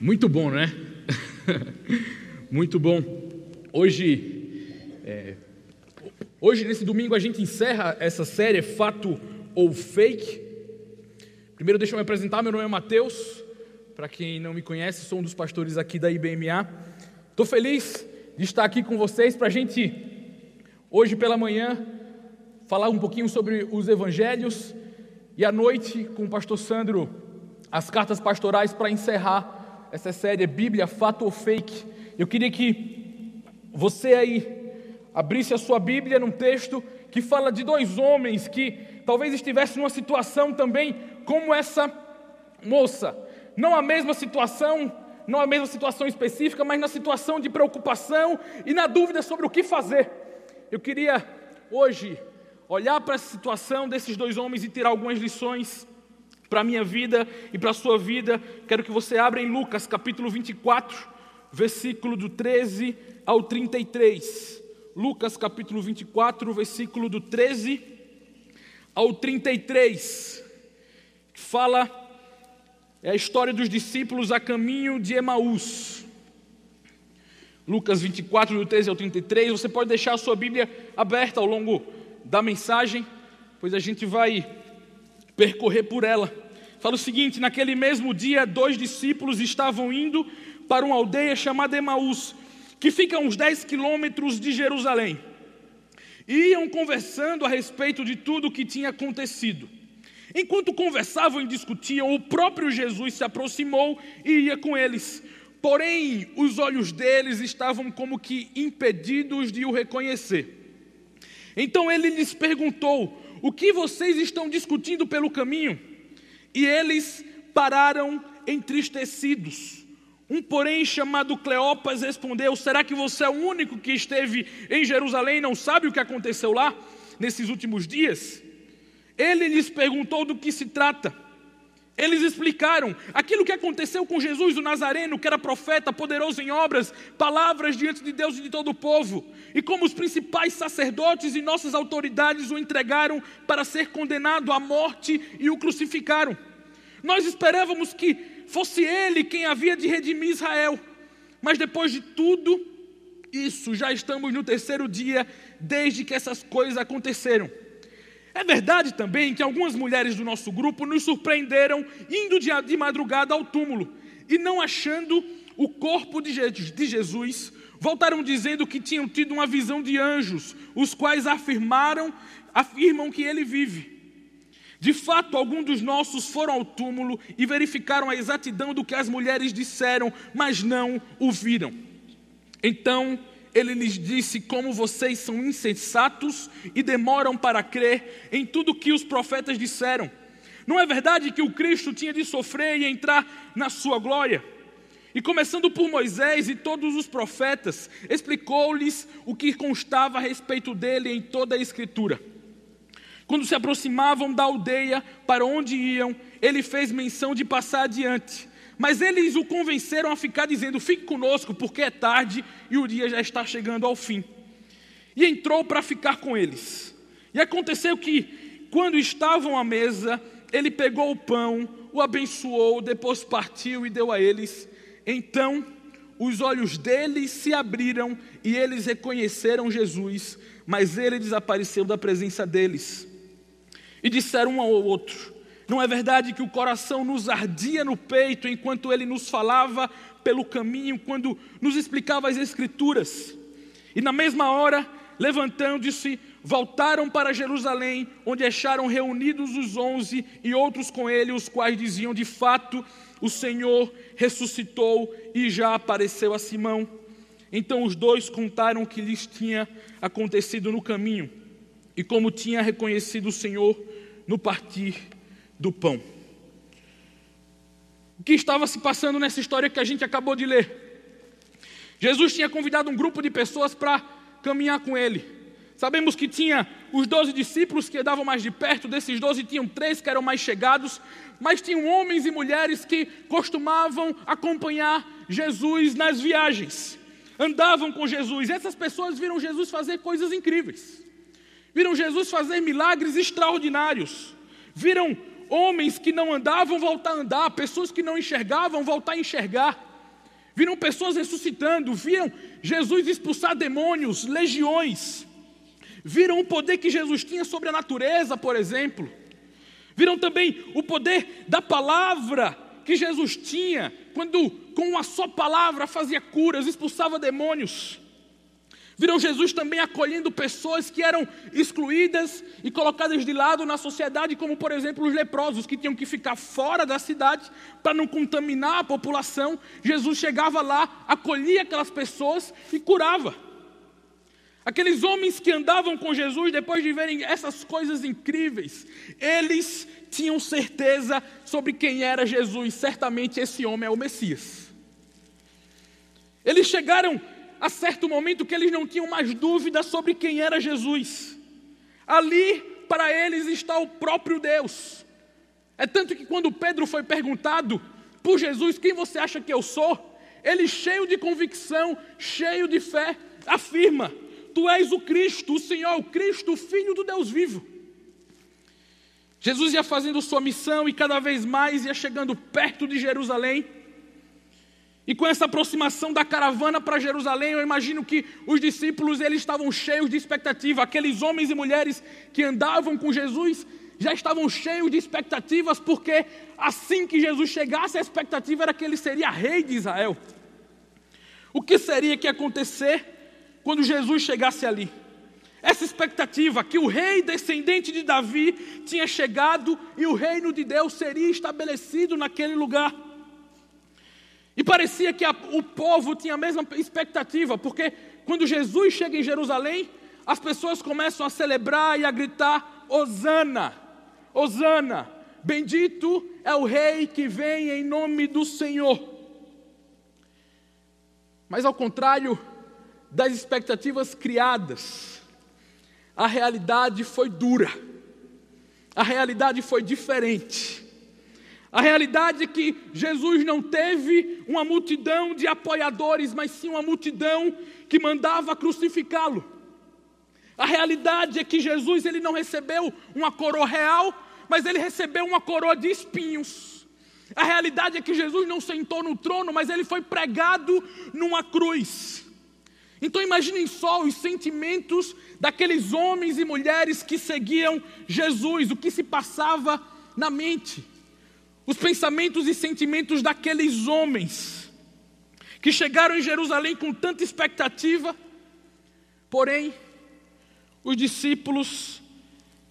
Muito bom, né? Muito bom. Hoje, é, hoje nesse domingo a gente encerra essa série Fato ou Fake. Primeiro deixa eu me apresentar, meu nome é Matheus. Para quem não me conhece, sou um dos pastores aqui da IBMA. Estou feliz de estar aqui com vocês para a gente hoje pela manhã falar um pouquinho sobre os evangelhos e à noite com o pastor Sandro as cartas pastorais para encerrar essa série é Bíblia, Fato ou Fake. Eu queria que você aí abrisse a sua Bíblia num texto que fala de dois homens que talvez estivessem numa situação também como essa moça. Não a mesma situação, não a mesma situação específica, mas na situação de preocupação e na dúvida sobre o que fazer. Eu queria hoje olhar para essa situação desses dois homens e tirar algumas lições para a minha vida e para a sua vida, quero que você abra em Lucas capítulo 24, versículo do 13 ao 33. Lucas capítulo 24, versículo do 13 ao 33, que fala é a história dos discípulos a caminho de Emaús. Lucas 24, do 13 ao 33. Você pode deixar a sua Bíblia aberta ao longo da mensagem, pois a gente vai percorrer por ela. Fala o seguinte: naquele mesmo dia, dois discípulos estavam indo para uma aldeia chamada Emaús, que fica a uns 10 quilômetros de Jerusalém. Iam conversando a respeito de tudo o que tinha acontecido. Enquanto conversavam e discutiam, o próprio Jesus se aproximou e ia com eles. Porém, os olhos deles estavam como que impedidos de o reconhecer. Então ele lhes perguntou: o que vocês estão discutindo pelo caminho? E eles pararam entristecidos. Um, porém, chamado Cleopas respondeu: Será que você é o único que esteve em Jerusalém e não sabe o que aconteceu lá nesses últimos dias? Ele lhes perguntou do que se trata. Eles explicaram aquilo que aconteceu com Jesus, o Nazareno, que era profeta, poderoso em obras, palavras diante de Deus e de todo o povo, e como os principais sacerdotes e nossas autoridades o entregaram para ser condenado à morte e o crucificaram. Nós esperávamos que fosse ele quem havia de redimir Israel, mas depois de tudo isso, já estamos no terceiro dia desde que essas coisas aconteceram. É verdade também que algumas mulheres do nosso grupo nos surpreenderam indo de, madrugada ao túmulo e não achando o corpo de Jesus, voltaram dizendo que tinham tido uma visão de anjos, os quais afirmaram, afirmam que ele vive. De fato, alguns dos nossos foram ao túmulo e verificaram a exatidão do que as mulheres disseram, mas não o viram. Então ele lhes disse: Como vocês são insensatos e demoram para crer em tudo que os profetas disseram. Não é verdade que o Cristo tinha de sofrer e entrar na sua glória? E começando por Moisés e todos os profetas, explicou-lhes o que constava a respeito dele em toda a Escritura. Quando se aproximavam da aldeia para onde iam, ele fez menção de passar adiante. Mas eles o convenceram a ficar dizendo: Fique conosco, porque é tarde e o dia já está chegando ao fim. E entrou para ficar com eles. E aconteceu que, quando estavam à mesa, ele pegou o pão, o abençoou, depois partiu e deu a eles. Então, os olhos deles se abriram e eles reconheceram Jesus, mas ele desapareceu da presença deles. E disseram um ao outro: não é verdade que o coração nos ardia no peito enquanto ele nos falava pelo caminho, quando nos explicava as Escrituras? E na mesma hora, levantando-se, voltaram para Jerusalém, onde acharam reunidos os onze e outros com ele, os quais diziam: De fato, o Senhor ressuscitou e já apareceu a Simão. Então os dois contaram o que lhes tinha acontecido no caminho e como tinha reconhecido o Senhor no partir do pão. O que estava se passando nessa história que a gente acabou de ler? Jesus tinha convidado um grupo de pessoas para caminhar com ele. Sabemos que tinha os doze discípulos que andavam mais de perto, desses doze tinham três que eram mais chegados, mas tinham homens e mulheres que costumavam acompanhar Jesus nas viagens, andavam com Jesus. Essas pessoas viram Jesus fazer coisas incríveis, viram Jesus fazer milagres extraordinários, viram homens que não andavam voltar a andar, pessoas que não enxergavam voltar a enxergar. viram pessoas ressuscitando, viram Jesus expulsar demônios, legiões, viram o poder que Jesus tinha sobre a natureza, por exemplo, viram também o poder da palavra que Jesus tinha, quando com uma só palavra fazia curas, expulsava demônios. Viram Jesus também acolhendo pessoas que eram excluídas e colocadas de lado na sociedade, como por exemplo os leprosos, que tinham que ficar fora da cidade para não contaminar a população. Jesus chegava lá, acolhia aquelas pessoas e curava. Aqueles homens que andavam com Jesus, depois de verem essas coisas incríveis, eles tinham certeza sobre quem era Jesus. Certamente esse homem é o Messias. Eles chegaram a certo momento que eles não tinham mais dúvida sobre quem era Jesus. Ali, para eles, está o próprio Deus. É tanto que quando Pedro foi perguntado por Jesus: Quem você acha que eu sou? Ele, cheio de convicção, cheio de fé, afirma: Tu és o Cristo, o Senhor, o Cristo, o Filho do Deus vivo. Jesus ia fazendo sua missão e cada vez mais ia chegando perto de Jerusalém. E com essa aproximação da caravana para Jerusalém, eu imagino que os discípulos eles estavam cheios de expectativa. Aqueles homens e mulheres que andavam com Jesus já estavam cheios de expectativas, porque assim que Jesus chegasse, a expectativa era que ele seria rei de Israel. O que seria que ia acontecer quando Jesus chegasse ali? Essa expectativa que o rei descendente de Davi tinha chegado e o reino de Deus seria estabelecido naquele lugar. E parecia que a, o povo tinha a mesma expectativa, porque quando Jesus chega em Jerusalém, as pessoas começam a celebrar e a gritar: Hosana, Hosana, bendito é o rei que vem em nome do Senhor. Mas ao contrário das expectativas criadas, a realidade foi dura, a realidade foi diferente. A realidade é que Jesus não teve uma multidão de apoiadores, mas sim uma multidão que mandava crucificá-lo. A realidade é que Jesus ele não recebeu uma coroa real, mas ele recebeu uma coroa de espinhos. A realidade é que Jesus não sentou no trono, mas ele foi pregado numa cruz. Então imaginem só os sentimentos daqueles homens e mulheres que seguiam Jesus, o que se passava na mente os pensamentos e sentimentos daqueles homens que chegaram em Jerusalém com tanta expectativa, porém, os discípulos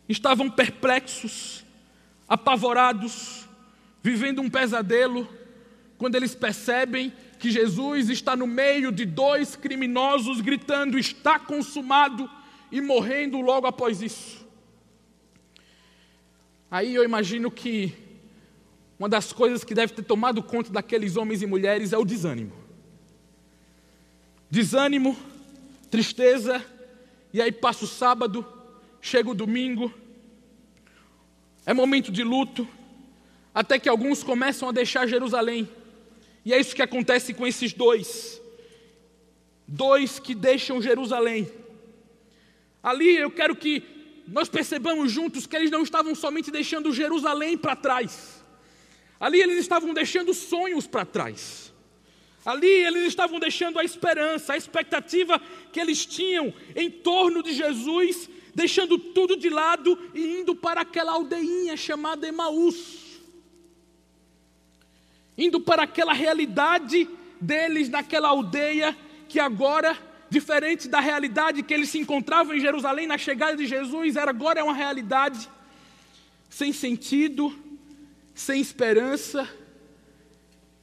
estavam perplexos, apavorados, vivendo um pesadelo, quando eles percebem que Jesus está no meio de dois criminosos gritando: está consumado, e morrendo logo após isso. Aí eu imagino que uma das coisas que deve ter tomado conta daqueles homens e mulheres é o desânimo. Desânimo, tristeza, e aí passa o sábado, chega o domingo, é momento de luto, até que alguns começam a deixar Jerusalém. E é isso que acontece com esses dois. Dois que deixam Jerusalém. Ali eu quero que nós percebamos juntos que eles não estavam somente deixando Jerusalém para trás Ali eles estavam deixando sonhos para trás. Ali eles estavam deixando a esperança, a expectativa que eles tinham em torno de Jesus, deixando tudo de lado e indo para aquela aldeinha chamada Emaús. Indo para aquela realidade deles naquela aldeia que agora, diferente da realidade que eles se encontravam em Jerusalém na chegada de Jesus, era agora é uma realidade sem sentido, sem esperança,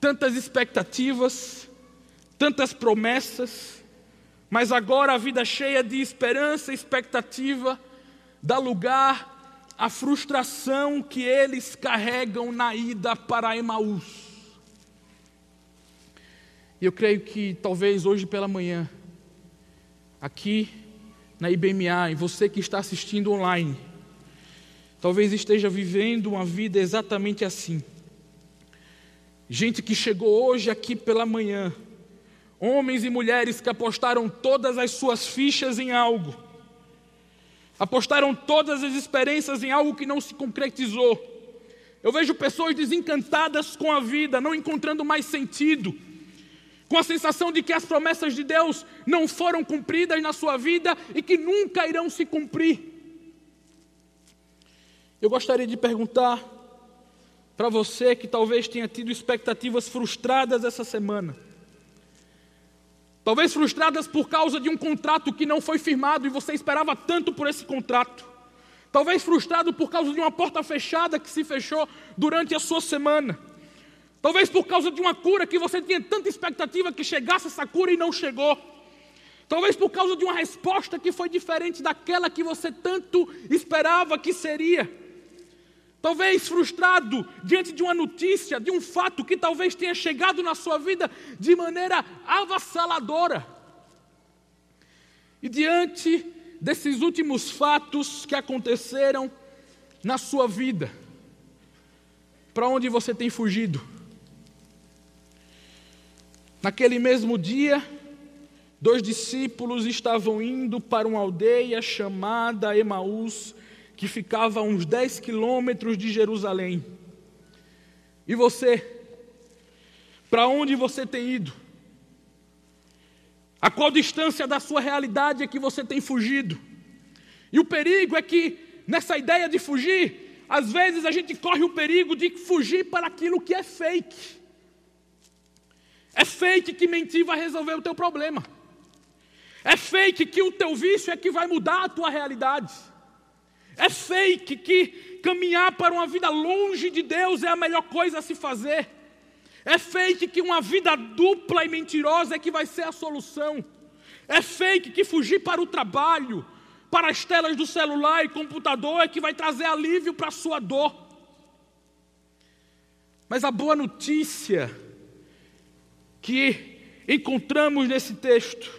tantas expectativas, tantas promessas, mas agora a vida cheia de esperança e expectativa dá lugar à frustração que eles carregam na ida para Emaús. E eu creio que talvez hoje pela manhã, aqui na IBMA, e você que está assistindo online, talvez esteja vivendo uma vida exatamente assim. Gente que chegou hoje aqui pela manhã, homens e mulheres que apostaram todas as suas fichas em algo, apostaram todas as esperanças em algo que não se concretizou. Eu vejo pessoas desencantadas com a vida, não encontrando mais sentido, com a sensação de que as promessas de Deus não foram cumpridas na sua vida e que nunca irão se cumprir. Eu gostaria de perguntar para você que talvez tenha tido expectativas frustradas essa semana. Talvez frustradas por causa de um contrato que não foi firmado e você esperava tanto por esse contrato. Talvez frustrado por causa de uma porta fechada que se fechou durante a sua semana. Talvez por causa de uma cura que você tinha tanta expectativa que chegasse essa cura e não chegou. Talvez por causa de uma resposta que foi diferente daquela que você tanto esperava que seria. Talvez frustrado diante de uma notícia, de um fato que talvez tenha chegado na sua vida de maneira avassaladora. E diante desses últimos fatos que aconteceram na sua vida, para onde você tem fugido? Naquele mesmo dia, dois discípulos estavam indo para uma aldeia chamada Emaús, que ficava a uns 10 quilômetros de Jerusalém. E você? Para onde você tem ido? A qual distância da sua realidade é que você tem fugido? E o perigo é que, nessa ideia de fugir, às vezes a gente corre o perigo de fugir para aquilo que é fake. É fake que mentir vai resolver o teu problema. É fake que o teu vício é que vai mudar a tua realidade. É fake que caminhar para uma vida longe de Deus é a melhor coisa a se fazer. É fake que uma vida dupla e mentirosa é que vai ser a solução. É fake que fugir para o trabalho, para as telas do celular e computador é que vai trazer alívio para a sua dor. Mas a boa notícia que encontramos nesse texto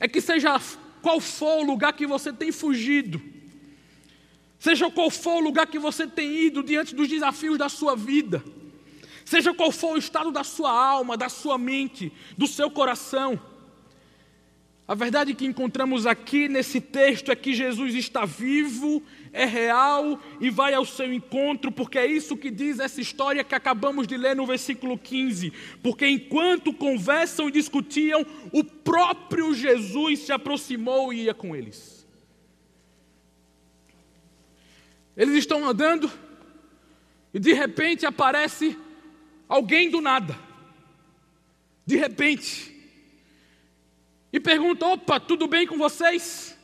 é que, seja qual for o lugar que você tem fugido, seja qual for o lugar que você tem ido diante dos desafios da sua vida, seja qual for o estado da sua alma, da sua mente, do seu coração, a verdade que encontramos aqui nesse texto é que Jesus está vivo, é real e vai ao seu encontro, porque é isso que diz essa história que acabamos de ler no versículo 15. Porque enquanto conversam e discutiam, o próprio Jesus se aproximou e ia com eles. Eles estão andando e de repente aparece alguém do nada. De repente e pergunta: opa, tudo bem com vocês?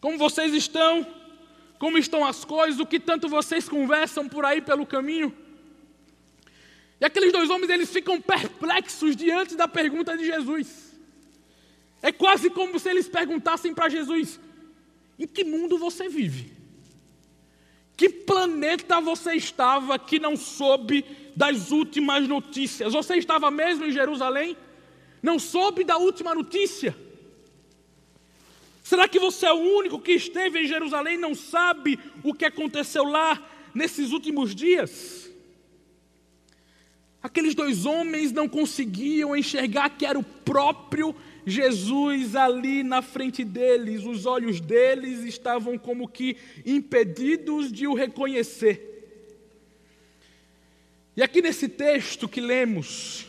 Como vocês estão? Como estão as coisas? O que tanto vocês conversam por aí pelo caminho? E aqueles dois homens eles ficam perplexos diante da pergunta de Jesus. É quase como se eles perguntassem para Jesus: em que mundo você vive? Planeta você estava que não soube das últimas notícias? Você estava mesmo em Jerusalém? Não soube da última notícia? Será que você é o único que esteve em Jerusalém e não sabe o que aconteceu lá nesses últimos dias? Aqueles dois homens não conseguiam enxergar que era o próprio Jesus ali na frente deles, os olhos deles estavam como que impedidos de o reconhecer. E aqui nesse texto que lemos,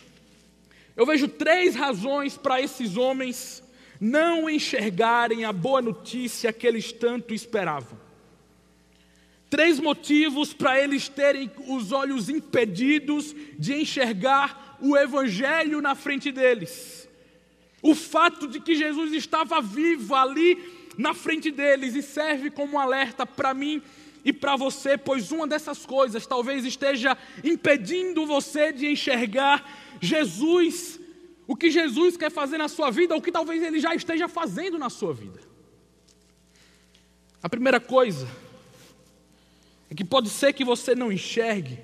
eu vejo três razões para esses homens não enxergarem a boa notícia que eles tanto esperavam. Três motivos para eles terem os olhos impedidos de enxergar o Evangelho na frente deles. O fato de que Jesus estava vivo ali na frente deles e serve como alerta para mim e para você, pois uma dessas coisas talvez esteja impedindo você de enxergar Jesus, o que Jesus quer fazer na sua vida, ou o que talvez ele já esteja fazendo na sua vida. A primeira coisa é que pode ser que você não enxergue,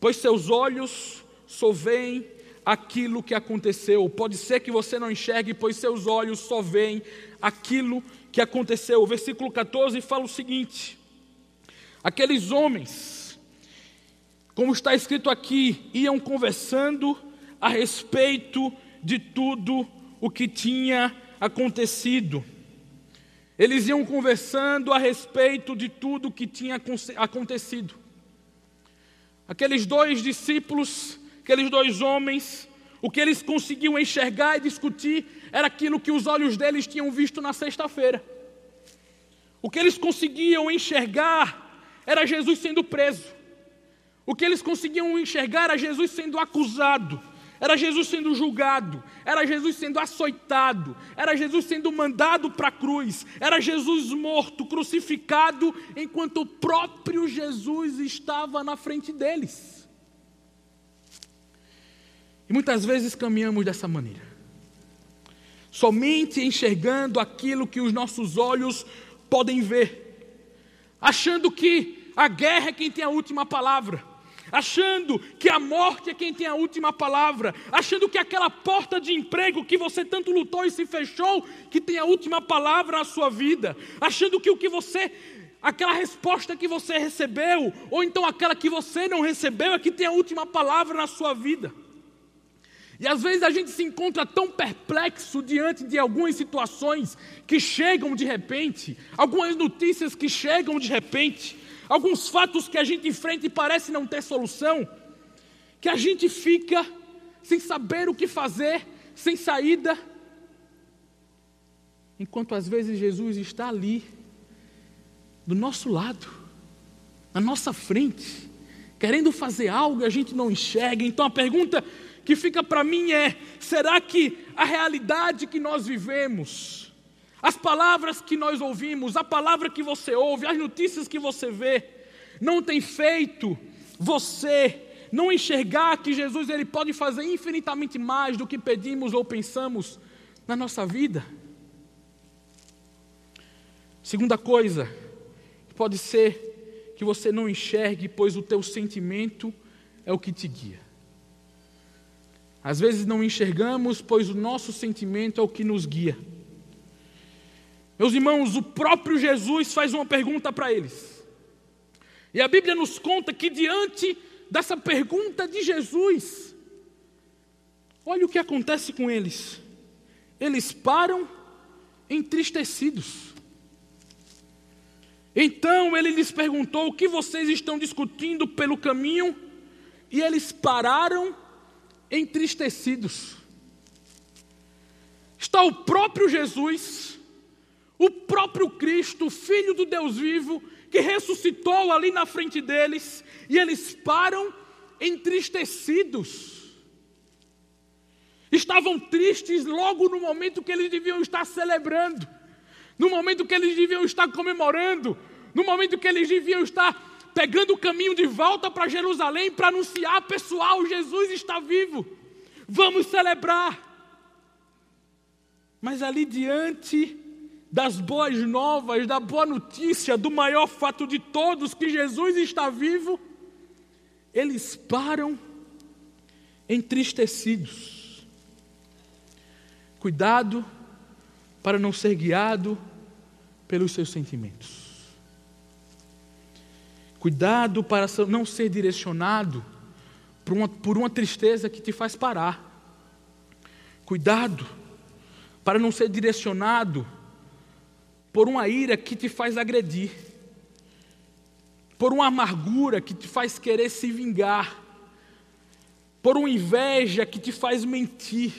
pois seus olhos só veem aquilo que aconteceu. Pode ser que você não enxergue, pois seus olhos só veem aquilo que aconteceu. O versículo 14 fala o seguinte: Aqueles homens, como está escrito aqui, iam conversando a respeito de tudo o que tinha acontecido. Eles iam conversando a respeito de tudo o que tinha acontecido. Aqueles dois discípulos, aqueles dois homens, O que eles conseguiam enxergar e discutir era aquilo que os olhos deles tinham visto na sexta-feira. O que eles conseguiam enxergar era Jesus sendo preso. O que eles conseguiam enxergar era Jesus sendo acusado, era Jesus sendo julgado, era Jesus sendo açoitado, era Jesus sendo mandado para a cruz, era Jesus morto, crucificado, enquanto o próprio Jesus estava na frente deles. E muitas vezes caminhamos dessa maneira, somente enxergando aquilo que os nossos olhos podem ver, achando que a guerra é quem tem a última palavra, achando que a morte é quem tem a última palavra, achando que aquela porta de emprego que você tanto lutou e se fechou, que tem a última palavra na sua vida, achando que o que você aquela resposta que você recebeu, ou então aquela que você não recebeu, é que tem a última palavra na sua vida. E às vezes a gente se encontra tão perplexo diante de algumas situações que chegam de repente, algumas notícias que chegam de repente, alguns fatos que a gente enfrenta e parece não ter solução, que a gente fica sem saber o que fazer, sem saída, enquanto às vezes Jesus está ali, do nosso lado, na nossa frente, querendo fazer algo e a gente não enxerga. Então a pergunta que fica para mim é: será que a realidade que nós vivemos, as palavras que nós ouvimos, a palavra que você ouve, as notícias que você vê, não tem feito você não enxergar que Jesus ele pode fazer infinitamente mais do que pedimos ou pensamos na nossa vida? Segunda coisa, pode ser que você não enxergue, pois o teu sentimento é o que te guia. Às vezes não enxergamos, pois o nosso sentimento é o que nos guia. Meus irmãos, o próprio Jesus faz uma pergunta para eles. E a Bíblia nos conta que diante dessa pergunta de Jesus, olha o que acontece com eles. Eles param entristecidos. Então ele lhes perguntou: O que vocês estão discutindo pelo caminho? E eles pararam. Está o próprio Jesus, o próprio Cristo, Filho do Deus vivo, que ressuscitou ali na frente deles, e eles param entristecidos. Estavam tristes logo no momento que eles deviam estar celebrando, no momento que eles deviam estar comemorando, no momento que eles deviam estar pegando o caminho de volta para Jerusalém para anunciar, pessoal, Jesus está vivo. Vamos celebrar. Mas ali diante das boas novas, da boa notícia, do maior fato de todos, que Jesus está vivo, eles param entristecidos. Cuidado para não ser guiado pelos seus sentimentos. Cuidado para não ser direcionado por uma, por uma tristeza que te faz parar. Cuidado para não ser direcionado por uma ira que te faz agredir, por uma amargura que te faz querer se vingar, por uma inveja que te faz mentir.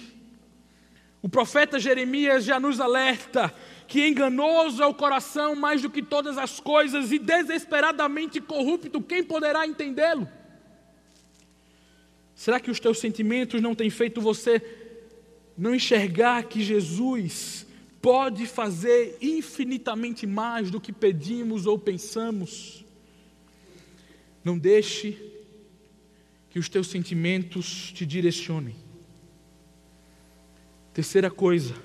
O profeta Jeremias já nos alerta que enganoso é o coração mais do que todas as coisas e desesperadamente corrupto, quem poderá entendê-lo? Será que os teus sentimentos não têm feito você não enxergar que Jesus pode fazer infinitamente mais do que pedimos ou pensamos? Não deixe que os teus sentimentos te direcionem. Terceira coisa,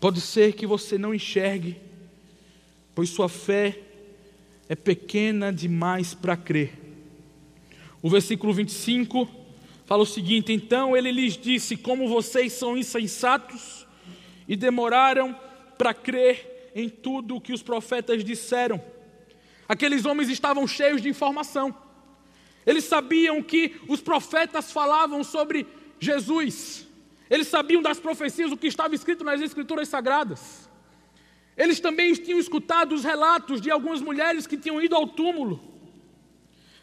Pode ser que você não enxergue, pois sua fé é pequena demais para crer. O versículo 25 fala o seguinte: Então ele lhes disse: Como vocês são insensatos e demoraram para crer em tudo o que os profetas disseram. Aqueles homens estavam cheios de informação. Eles sabiam que os profetas falavam sobre Jesus. Eles sabiam das profecias, o que estava escrito nas Escrituras Sagradas. Eles também tinham escutado os relatos de algumas mulheres que tinham ido ao túmulo.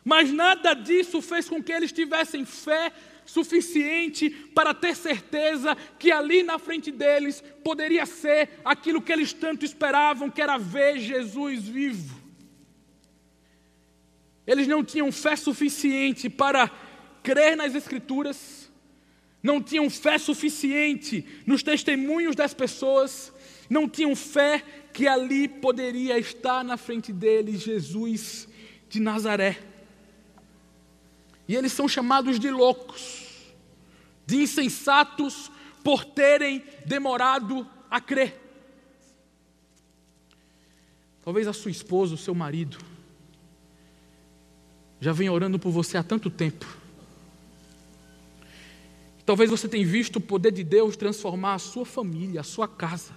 Mas nada disso fez com que eles tivessem fé suficiente para ter certeza que ali na frente deles poderia ser aquilo que eles tanto esperavam, que era ver Jesus vivo. Eles não tinham fé suficiente para crer nas Escrituras, não tinham fé suficiente nos testemunhos das pessoas, não tinham fé que ali poderia estar na frente deles Jesus de Nazaré. E eles são chamados de loucos, de insensatos, por terem demorado a crer. Talvez a sua esposa, o seu marido, já vem orando por você há tanto tempo. Talvez você tenha visto o poder de Deus transformar a sua família, a sua casa.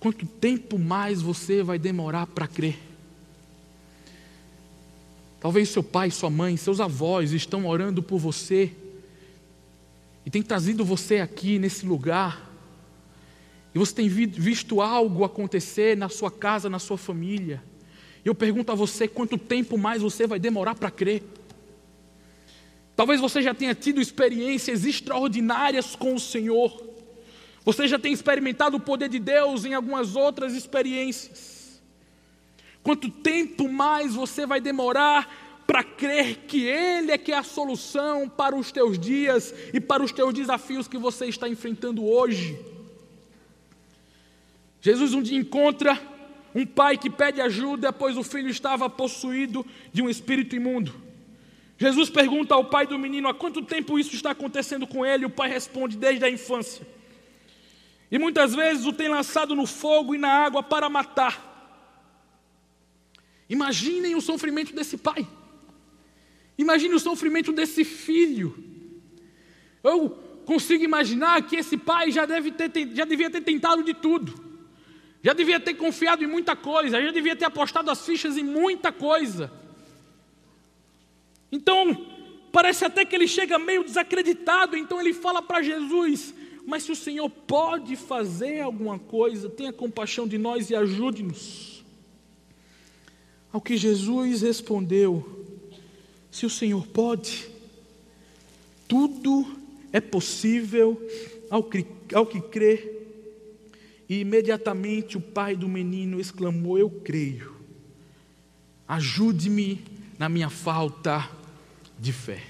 Quanto tempo mais você vai demorar para crer? Talvez seu pai, sua mãe, seus avós estão orando por você e tem trazido você aqui nesse lugar. E você tem visto algo acontecer na sua casa, na sua família. Eu pergunto a você: quanto tempo mais você vai demorar para crer? Talvez você já tenha tido experiências extraordinárias com o Senhor. Você já tenha experimentado o poder de Deus em algumas outras experiências. Quanto tempo mais você vai demorar para crer que Ele é que é a solução para os teus dias e para os teus desafios que você está enfrentando hoje? Jesus um dia encontra um pai que pede ajuda, pois o filho estava possuído de um espírito imundo. Jesus pergunta ao pai do menino há quanto tempo isso está acontecendo com ele, o pai responde: desde a infância. E muitas vezes o tem lançado no fogo e na água para matar. Imaginem o sofrimento desse pai. Imagine o sofrimento desse filho. Eu consigo imaginar que esse pai já, deve ter, já devia ter tentado de tudo. Já devia ter confiado em muita coisa, já devia ter apostado as fichas em muita coisa. Então, parece até que ele chega meio desacreditado, então ele fala para Jesus: Mas se o Senhor pode fazer alguma coisa, tenha compaixão de nós e ajude-nos. Ao que Jesus respondeu: Se o Senhor pode, tudo é possível ao que, ao que crê. E imediatamente o pai do menino exclamou: Eu creio, ajude-me na minha falta de fé.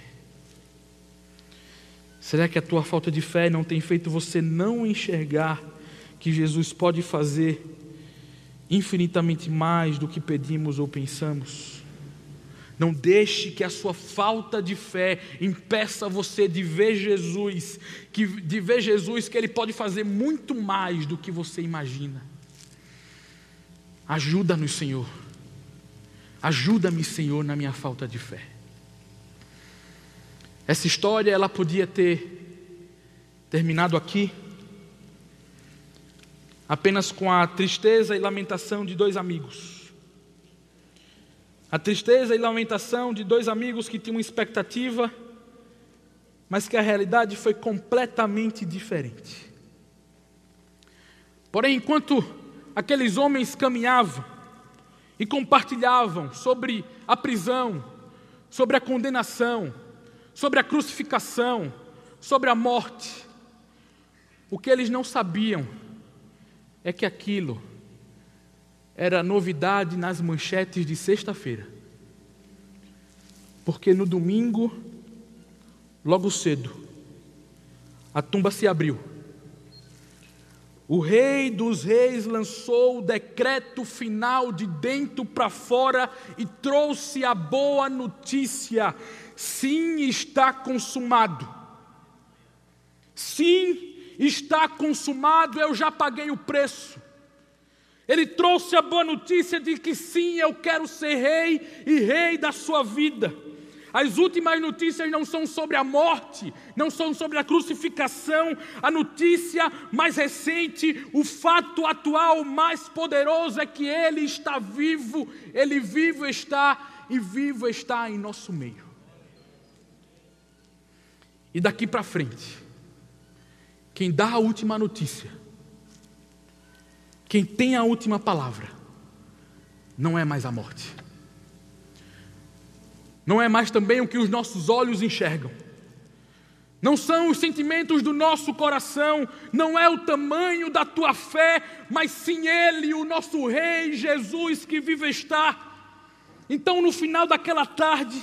Será que a tua falta de fé não tem feito você não enxergar que Jesus pode fazer infinitamente mais do que pedimos ou pensamos. Não deixe que a sua falta de fé impeça você de ver Jesus, que, de ver Jesus que Ele pode fazer muito mais do que você imagina. Ajuda-nos, Senhor. Ajuda-me, Senhor, na minha falta de fé. Essa história ela podia ter terminado aqui, apenas com a tristeza e lamentação de dois amigos. A tristeza e lamentação de dois amigos que tinham expectativa, mas que a realidade foi completamente diferente. Porém, enquanto aqueles homens caminhavam e compartilhavam sobre a prisão, sobre a condenação, sobre a crucificação, sobre a morte, o que eles não sabiam é que aquilo era novidade nas manchetes de sexta-feira. Porque no domingo, logo cedo, a tumba se abriu. O rei dos reis lançou o decreto final de dentro para fora e trouxe a boa notícia: sim, está consumado. Sim, está consumado, eu já paguei o preço. Ele trouxe a boa notícia de que sim, eu quero ser rei e rei da sua vida. As últimas notícias não são sobre a morte, não são sobre a crucificação. A notícia mais recente, o fato atual mais poderoso é que Ele está vivo, Ele vivo está e vivo está em nosso meio. E daqui para frente, quem dá a última notícia, quem tem a última palavra, não é mais a morte. Não é mais também o que os nossos olhos enxergam. Não são os sentimentos do nosso coração, não é o tamanho da tua fé, mas sim Ele, o nosso Rei Jesus que vive está. Então, no final daquela tarde,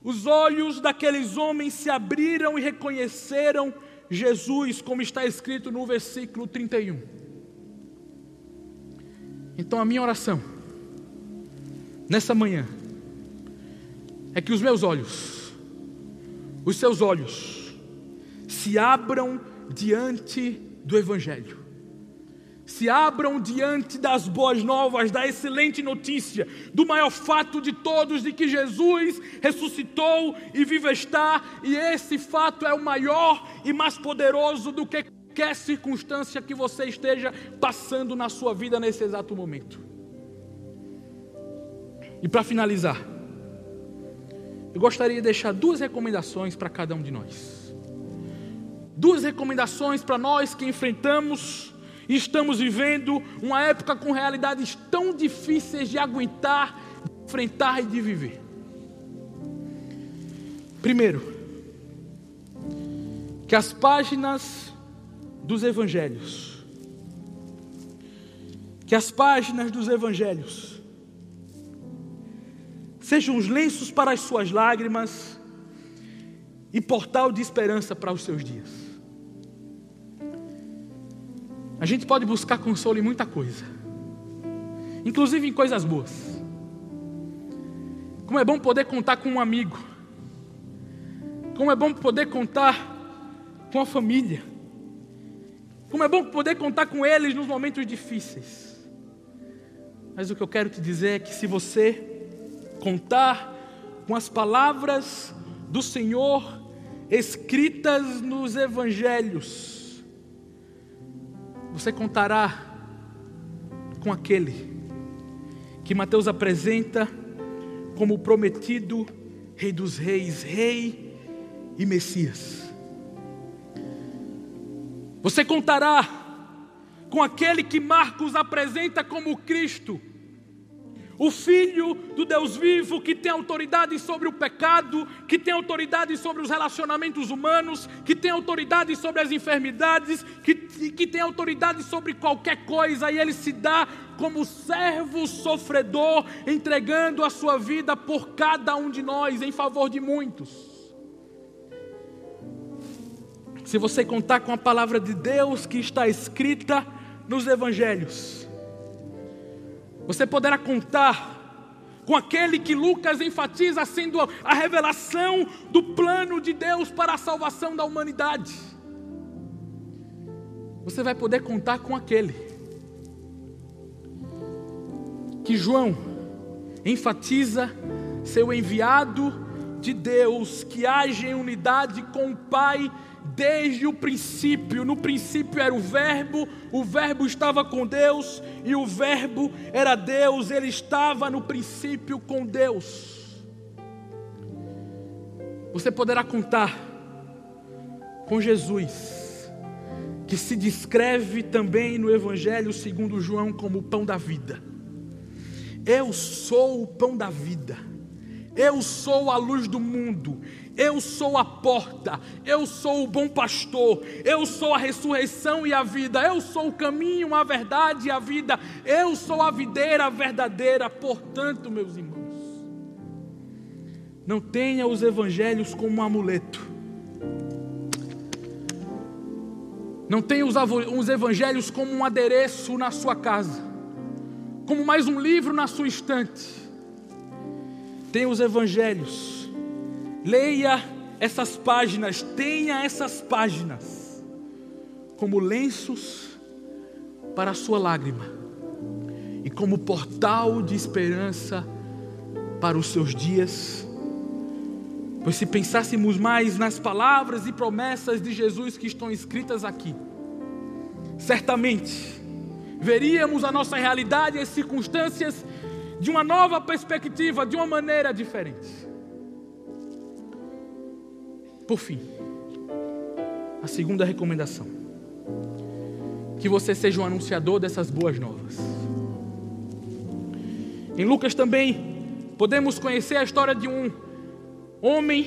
os olhos daqueles homens se abriram e reconheceram Jesus, como está escrito no versículo 31. Então, a minha oração, nessa manhã, é que os meus olhos, os seus olhos, se abram diante do Evangelho se abram diante das boas novas, da excelente notícia, do maior fato de todos, de que Jesus ressuscitou e vive está, e esse fato é o maior e mais poderoso do que qualquer circunstância que você esteja passando na sua vida nesse exato momento. E para finalizar, eu gostaria de deixar duas recomendações para cada um de nós. Duas recomendações para nós que enfrentamos e estamos vivendo uma época com realidades tão difíceis de aguentar, de enfrentar e de viver. Primeiro, que as páginas dos evangelhos, que as páginas dos evangelhos sejam os lenços para as suas lágrimas e portal de esperança para os seus dias. A gente pode buscar consolo em muita coisa, inclusive em coisas boas. Como é bom poder contar com um amigo, como é bom poder contar com a família, como é bom poder contar com eles nos momentos difíceis. Mas o que eu quero te dizer é que se você contar com as palavras do Senhor escritas nos evangelhos, você contará com aquele que Mateus apresenta como o prometido Rei dos Reis, Rei e Messias. Você contará com aquele que Marcos apresenta como Cristo o Filho do Deus vivo que tem autoridade sobre o pecado, que tem autoridade sobre os relacionamentos humanos, que tem autoridade sobre as enfermidades, que, que tem autoridade sobre qualquer coisa, e ele se dá como servo sofredor, entregando a sua vida por cada um de nós, em favor de muitos. Se você contar com a palavra de Deus que está escrita nos evangelhos, você poderá contar com aquele que Lucas enfatiza sendo a revelação do plano de Deus para a salvação da humanidade. Você vai poder contar com aquele que João enfatiza seu enviado de Deus que age em unidade com o Pai desde o princípio. No princípio era o Verbo, o Verbo estava com Deus e o Verbo era Deus, ele estava no princípio com Deus. Você poderá contar com Jesus, que se descreve também no Evangelho segundo João como o pão da vida. Eu sou o pão da vida. Eu sou a luz do mundo. Eu sou a porta, eu sou o bom pastor, eu sou a ressurreição e a vida, eu sou o caminho, a verdade e a vida, eu sou a videira verdadeira. Portanto, meus irmãos, não tenha os evangelhos como um amuleto, não tenha os evangelhos como um adereço na sua casa, como mais um livro na sua estante. Tenha os evangelhos Leia essas páginas, tenha essas páginas como lenços para a sua lágrima e como portal de esperança para os seus dias. Pois se pensássemos mais nas palavras e promessas de Jesus que estão escritas aqui, certamente veríamos a nossa realidade e as circunstâncias de uma nova perspectiva, de uma maneira diferente. Por fim, a segunda recomendação: que você seja um anunciador dessas boas novas. Em Lucas também podemos conhecer a história de um homem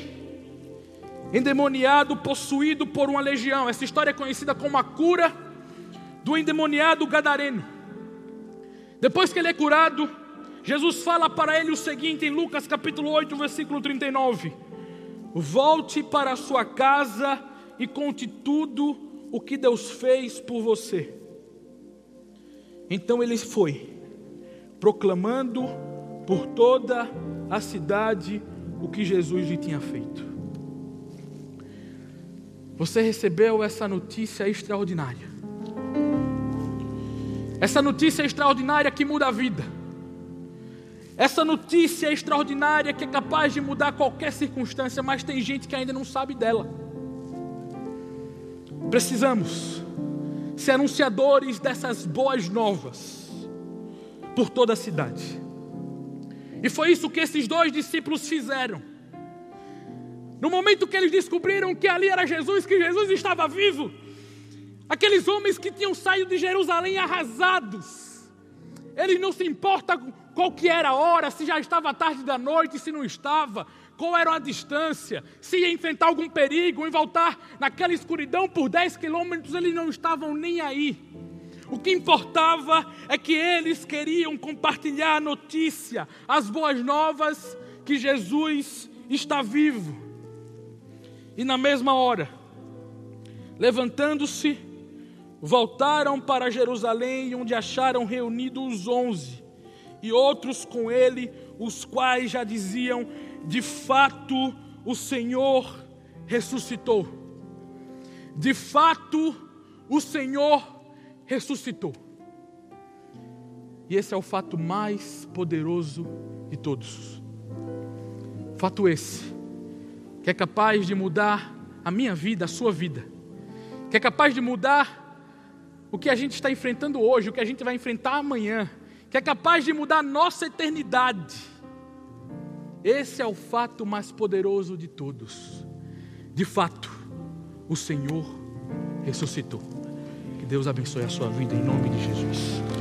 endemoniado, possuído por uma legião. Essa história é conhecida como a cura do endemoniado gadareno. Depois que ele é curado, Jesus fala para ele o seguinte em Lucas capítulo 8, versículo 39: Volte para a sua casa e conte tudo o que Deus fez por você. Então ele foi, proclamando por toda a cidade o que Jesus lhe tinha feito. Você recebeu essa notícia extraordinária. Essa notícia extraordinária que muda a vida. Essa notícia extraordinária que é capaz de mudar qualquer circunstância, mas tem gente que ainda não sabe dela. Precisamos ser anunciadores dessas boas novas por toda a cidade. E foi isso que esses dois discípulos fizeram. No momento que eles descobriram que ali era Jesus, que Jesus estava vivo, aqueles homens que tinham saído de Jerusalém arrasados, eles não se importam qual que era a hora, se já estava tarde da noite, se não estava, qual era a distância, se ia enfrentar algum perigo, em voltar naquela escuridão por 10 quilômetros, eles não estavam nem aí. O que importava é que eles queriam compartilhar a notícia, as boas novas que Jesus está vivo. E na mesma hora, levantando-se, voltaram para Jerusalém, onde acharam reunidos os onze, e outros com ele, os quais já diziam: de fato o Senhor ressuscitou. De fato o Senhor ressuscitou. E esse é o fato mais poderoso de todos. Fato esse, que é capaz de mudar a minha vida, a sua vida, que é capaz de mudar o que a gente está enfrentando hoje, o que a gente vai enfrentar amanhã, que é capaz de mudar a nossa eternidade. Esse é o fato mais poderoso de todos. De fato, o Senhor ressuscitou. Deus abençoe a sua vida em nome de Jesus.